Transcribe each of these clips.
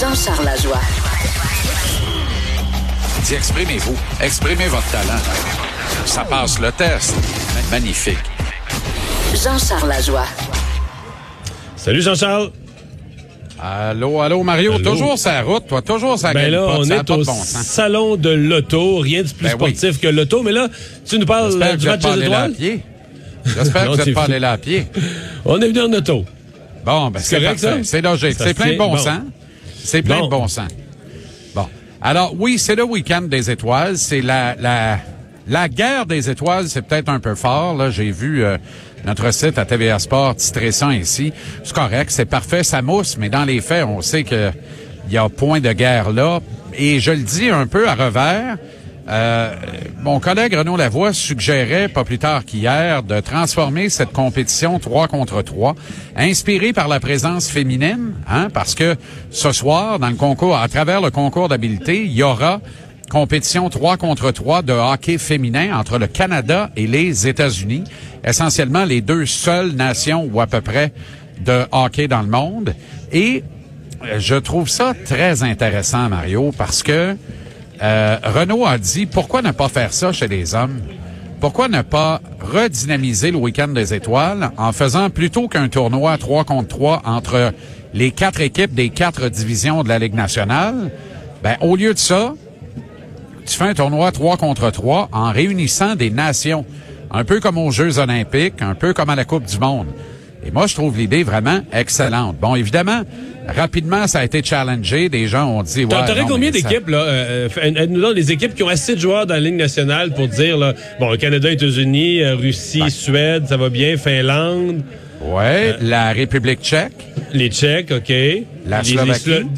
Jean-Charles Lajoie. Dis, exprimez-vous. Exprimez votre talent. Ça passe le test. Magnifique. Jean-Charles Lajoie. Salut Jean-Charles. Allô, allô, Mario. Allô? Toujours sa route, toi. Toujours sa Ben là, on est au bon sens. salon de l'auto. Rien de plus Ben oui. sportif que l'auto. Mais là, tu nous parles J'espère euh, du match des étoiles? J'espère Non, que vous n'êtes pas allé là à pied. On est venu en auto. Bon, ben c'est correct, parfait. ça? C'est logique. Ça C'est plein de Bon. sens. C'est plein de bon sens. Bon. Alors, oui, c'est le week-end des étoiles. C'est la, la, la guerre des étoiles, c'est peut-être un peu fort. Là, j'ai vu euh, notre site à TVA Sport titrer ça ainsi. C'est correct, c'est parfait, ça mousse, mais dans les faits, on sait que il y a point de guerre là. Et je le dis un peu à revers. Euh, mon collègue Renaud Lavoie suggérait, pas plus tard qu'hier, de transformer cette compétition 3 contre 3, inspirée par la présence féminine, hein, parce que ce soir, dans le concours, à travers le concours d'habileté, il y aura compétition 3 contre 3 de hockey féminin entre le Canada et les États-Unis, essentiellement les deux seules nations ou à peu près de hockey dans le monde. Et euh, je trouve ça très intéressant, Mario, parce que euh, Renault a dit pourquoi ne pas faire ça chez les hommes? Pourquoi ne pas redynamiser le week-end des étoiles en faisant plutôt qu'un tournoi 3 contre 3 entre les quatre équipes des quatre divisions de la Ligue nationale? Ben, au lieu de ça, tu fais un tournoi 3 contre 3 en réunissant des nations. Un peu comme aux Jeux olympiques, un peu comme à la Coupe du Monde. Et moi, je trouve l'idée vraiment excellente. Bon, évidemment, rapidement, ça a été challengé. Des gens ont dit... Ouais, T'aurais combien d'équipes, là? Euh, euh, aide-nous donc les équipes qui ont assez de joueurs dans la Ligue nationale pour dire, là, bon, Canada, États-Unis, euh, Russie, Suède, ça va bien, Finlande, Ouais, la République tchèque. les Tchèques, OK. La Les- Slovaquie. les Slo-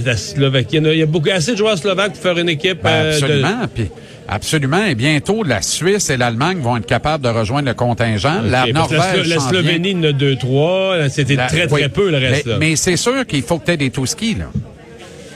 de- la Slovaquie. Il y a- beaucoup, assez de joueurs slovaques pour faire une équipe. Ben, euh, de- absolument. Puis, absolument. Et bientôt, la Suisse et l'Allemagne vont être capables de rejoindre le contingent. La Norvège la. Slovénie, il y en a deux, trois. C'était La- très, très peu, le reste, Mais, là. mais c'est sûr qu'il faut que tu aies des Touskis, là.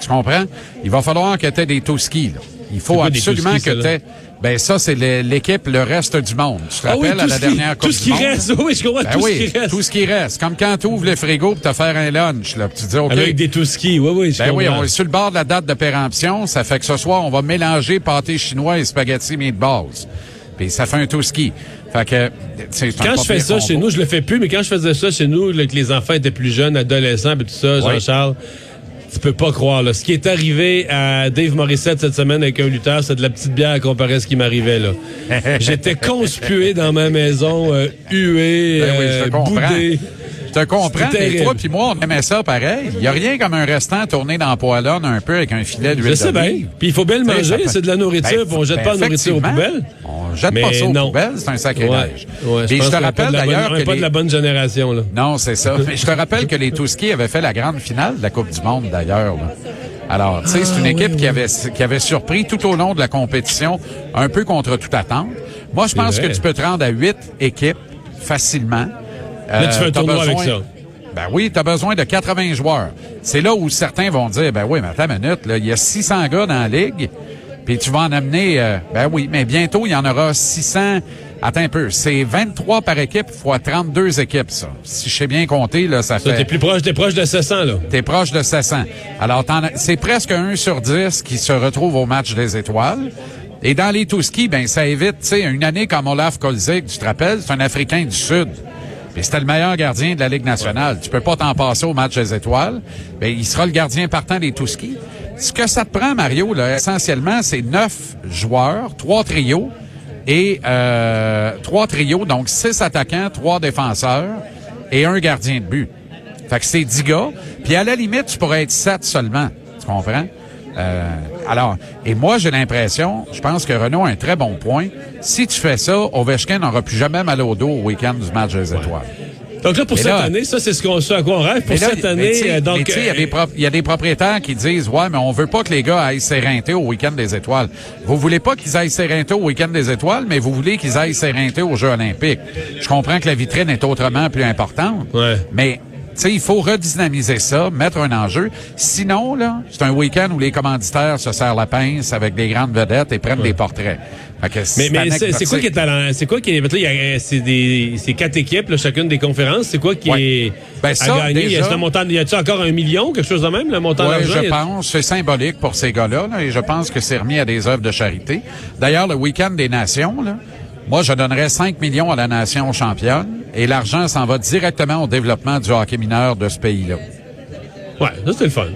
Tu comprends? Il va falloir que tu aies des Touskis, là. Il faut absolument que tu aies... Ben ça, c'est l'équipe, le reste du monde. Tu te Ah oui, rappelles à la ce qui- dernière Coupe Tout ce qui monde? reste, oui, je comprends Ben tout oui, ce qui reste. tout ce qui reste. Comme quand tu ouvres le frigo pour te faire un lunch, là. Tu dis, OK, Avec des Touskis, oui, oui, je ben oui, on est sur le bord de la date de péremption. Ça fait que ce soir, on va mélanger pâté chinois et spaghetti meatballs. Puis ça fait un tout ski. Fait que, Quand je fais ça combo. chez nous, je le fais plus, mais quand je faisais ça chez nous, là, que les enfants étaient plus jeunes, adolescents, et tout ça. Jean-Charles, tu peux pas croire. Là. Ce qui est arrivé à Dave Morissette cette semaine avec un lutteur, c'est de la petite bière comparé à ce qui m'arrivait. là. J'étais conspué dans ma maison, euh, hué, Ben oui, euh, boudé. Je te comprends, mais toi puis moi, on aimait ça pareil. Il y a rien comme un restant tourné dans la un peu avec un filet d'huile Je sais bien. d'olive. Puis il faut bien le manger, c'est de la nourriture, Ben, on jette ben, pas la nourriture aux poubelles. On jette Mais pas ça aux non. poubelles, c'est un sacrilège. Ouais, ouais, je pense te rappelle de d'ailleurs que pas de la bonne génération. Là. Non, c'est ça. Mais je te rappelle que les Touskis avaient fait la grande finale de la Coupe du Monde, d'ailleurs. Alors, tu sais, c'est une Ah, équipe oui, qui avait qui avait surpris tout au long de la compétition, un peu contre toute attente. Moi, je pense vrai. que tu peux te rendre à huit équipes facilement. Là, tu fais un Euh, avec besoin- ça. Ben oui, tu as besoin de 80 joueurs. C'est là où certains vont dire, ben oui, mais attends une minute, là, il y a 600 gars dans la ligue, puis tu vas en amener, euh, ben oui, mais bientôt, il y en aura 600. Attends un peu, c'est 23 par équipe fois 32 équipes, ça. Si je sais bien compter, là, ça Ça, fait... T'es plus proche, t'es proche de 700, là. T'es proche de 700. Alors, c'est presque 1 sur 10 qui se retrouve au match des étoiles. Et dans les Touskis, ben, ça évite, tu sais, une année comme Olaf Kolzig, tu te rappelles, c'est un Africain du Sud. Puis c'était le meilleur gardien de la Ligue nationale. Tu peux pas t'en passer au match des étoiles. Ben, il sera le gardien partant des Touskis. Ce que ça te prend, Mario, là, essentiellement, c'est neuf joueurs, trois trios et euh, trois trios, donc six attaquants, trois défenseurs et un gardien de but. Fait que c'est 10 gars. Puis à la limite, tu pourrais être 7 seulement. Tu comprends? Euh, alors, et moi, j'ai l'impression, je pense que Renault a un très bon point. Si tu fais ça, Ovechkin n'aura plus jamais mal au dos au week-end du match des étoiles. Donc là, pour Mais cette là- année, ça, c'est ce, qu'on, ce à quoi on rêve. Pour là, cette année, euh, mais donc... tu sais, il y a des euh, il y, a des propriétaires qui disent, ouais, mais on veut pas que les gars aillent s'éreinter au week-end des étoiles. Vous voulez pas qu'ils aillent s'éreinter au week-end des étoiles, mais vous voulez qu'ils aillent s'éreinter aux Jeux olympiques. Je comprends que la vitrine est autrement plus importante, Ouais. mais sais, il faut redynamiser ça, mettre un enjeu. Sinon, là, c'est un week-end où les commanditaires se serrent la pince avec des grandes vedettes et prennent des portraits. Mais, c'est mais c'est quoi qui est talent? C'est quoi qui est. là, il y a- C'est des. C'est quatre équipes, là, chacune des conférences. C'est quoi qui Ouais. est. Ben, ça, à gagner? déjà- Y a-t-il un montant- y a-t-il encore un million, quelque chose de même, le montant d'argent? je a- pense. C'est symbolique pour ces gars-là, là, et je pense que c'est remis à des œuvres de charité. D'ailleurs, le week-end des nations, là, moi, je donnerais 5 millions à la nation championne, et l'argent s'en va directement au développement du hockey mineur de ce pays-là. Ouais, ça, c'est le fun.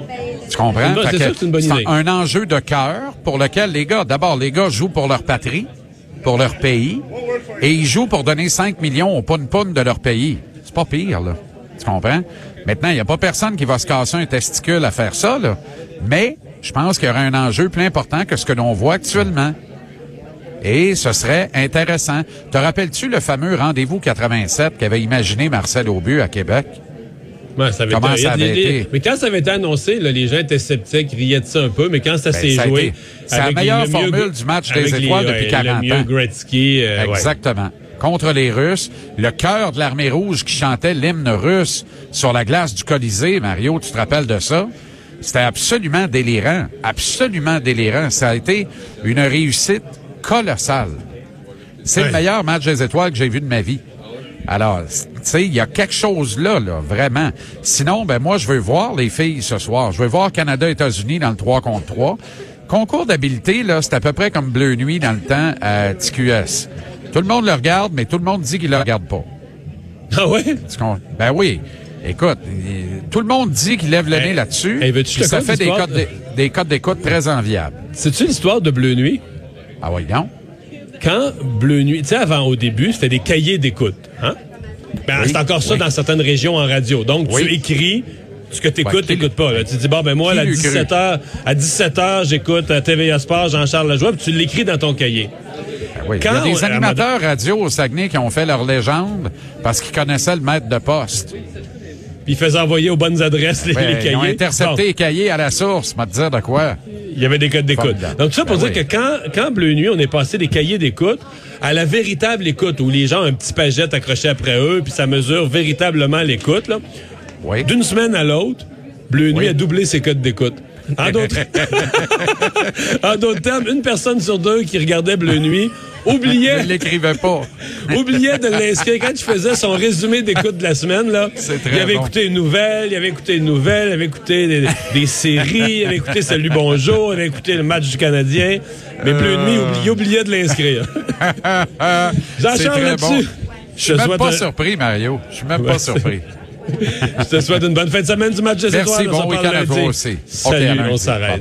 Tu comprends? C'est Fait c'est c'est une bonne un- idée. un enjeu de cœur pour lequel les gars, d'abord, les gars jouent pour leur patrie, pour leur pays, et ils jouent pour donner 5 millions au poun-poun de leur pays. C'est pas pire, là. Tu comprends? Maintenant, il n'y a pas personne qui va se casser un testicule à faire ça, là. Mais je pense qu'il y aura un enjeu plus important que ce que l'on voit actuellement. Et ce serait intéressant. Te rappelles-tu le fameux rendez-vous 87 qu'avait imaginé Marcel Aubu à Québec? Ça avait Comment été- ça avait été? Mais quand ça avait été annoncé, là, les gens étaient sceptiques, riaient de ça un peu, mais quand ça Ben, s'est joué. c'est la meilleure formule du match des les- étoiles ouais, depuis 40 le mieux ans. Gretzky, euh, ouais. Exactement. Contre les Russes, le cœur de l'armée rouge qui chantait l'hymne russe sur la glace du Colisée, Mario, tu te rappelles de ça? C'était absolument délirant, absolument délirant. Ça a été une réussite colossale. C'est le meilleur match des étoiles que j'ai vu de ma vie. Alors, tu sais, il y a quelque chose là, là, vraiment. Sinon, ben moi, je veux voir les filles ce soir. Je veux voir Canada-États-Unis dans le 3 contre 3. Concours d'habileté, là, c'est à peu près comme Bleu Nuit dans le temps à TQS. Tout le monde le regarde, mais tout le monde dit qu'il le regarde pas. Ah comprends? Ben oui. Écoute, tout le monde dit qu'il lève le Hey, nez là-dessus. hey, ça fait des codes d'écoute très enviables. C'est-tu l'histoire de Bleu Nuit? Ah oui, non? Quand Bleu Nuit, tu sais, avant, au début, c'était des cahiers d'écoute, hein? Ben, Oui, c'est encore ça oui. dans certaines régions en radio. Donc, Oui. tu écris ce que tu Ouais, écoutes, qui- t'écoutes pas. Là. Tu dis, bon, ben moi, à l'eût cru? 17h, à 17h, j'écoute à TVA Sport, Jean-Charles Lajoie, puis tu l'écris dans ton cahier. Ben oui. Quand Il y a on- des à animateurs radio au Saguenay qui ont fait leur légende parce qu'ils connaissaient le maître de poste. Puis il faisait envoyer aux bonnes adresses les, Ben, les cahiers. ils ont intercepté les cahiers à la source, m'a dire de quoi. Il y avait des codes d'écoute. Donc, tout ça pour Ben dire oui. que quand, quand Bleu Nuit, on est passé des cahiers d'écoute à la véritable écoute, où les gens ont un petit pagette accroché après eux, puis ça mesure véritablement l'écoute. Oui. D'une semaine à l'autre, Bleu Nuit Oui. a doublé ses codes d'écoute. En d'autres... termes, une personne sur deux qui regardait Bleu Nuit oubliait, Il l'écrivait pas. oubliait de l'inscrire. Quand tu faisais son résumé d'écoute de la semaine, là, il avait bon. écouté une nouvelle, il avait écouté une nouvelle, il avait écouté des, des séries, il avait écouté Salut Bonjour, il avait écouté le match du Canadien. Mais Bleu Nuit, oubli- il oubliait de l'inscrire. C'est très là-dessus, bon. je suis même pas un- surpris, Mario. Je suis même Ouais, pas surpris. Je te souhaite une bonne fin de semaine du match des Merci, étoiles. On bon week-end à vous aussi. Salut, lundi. on s'arrête.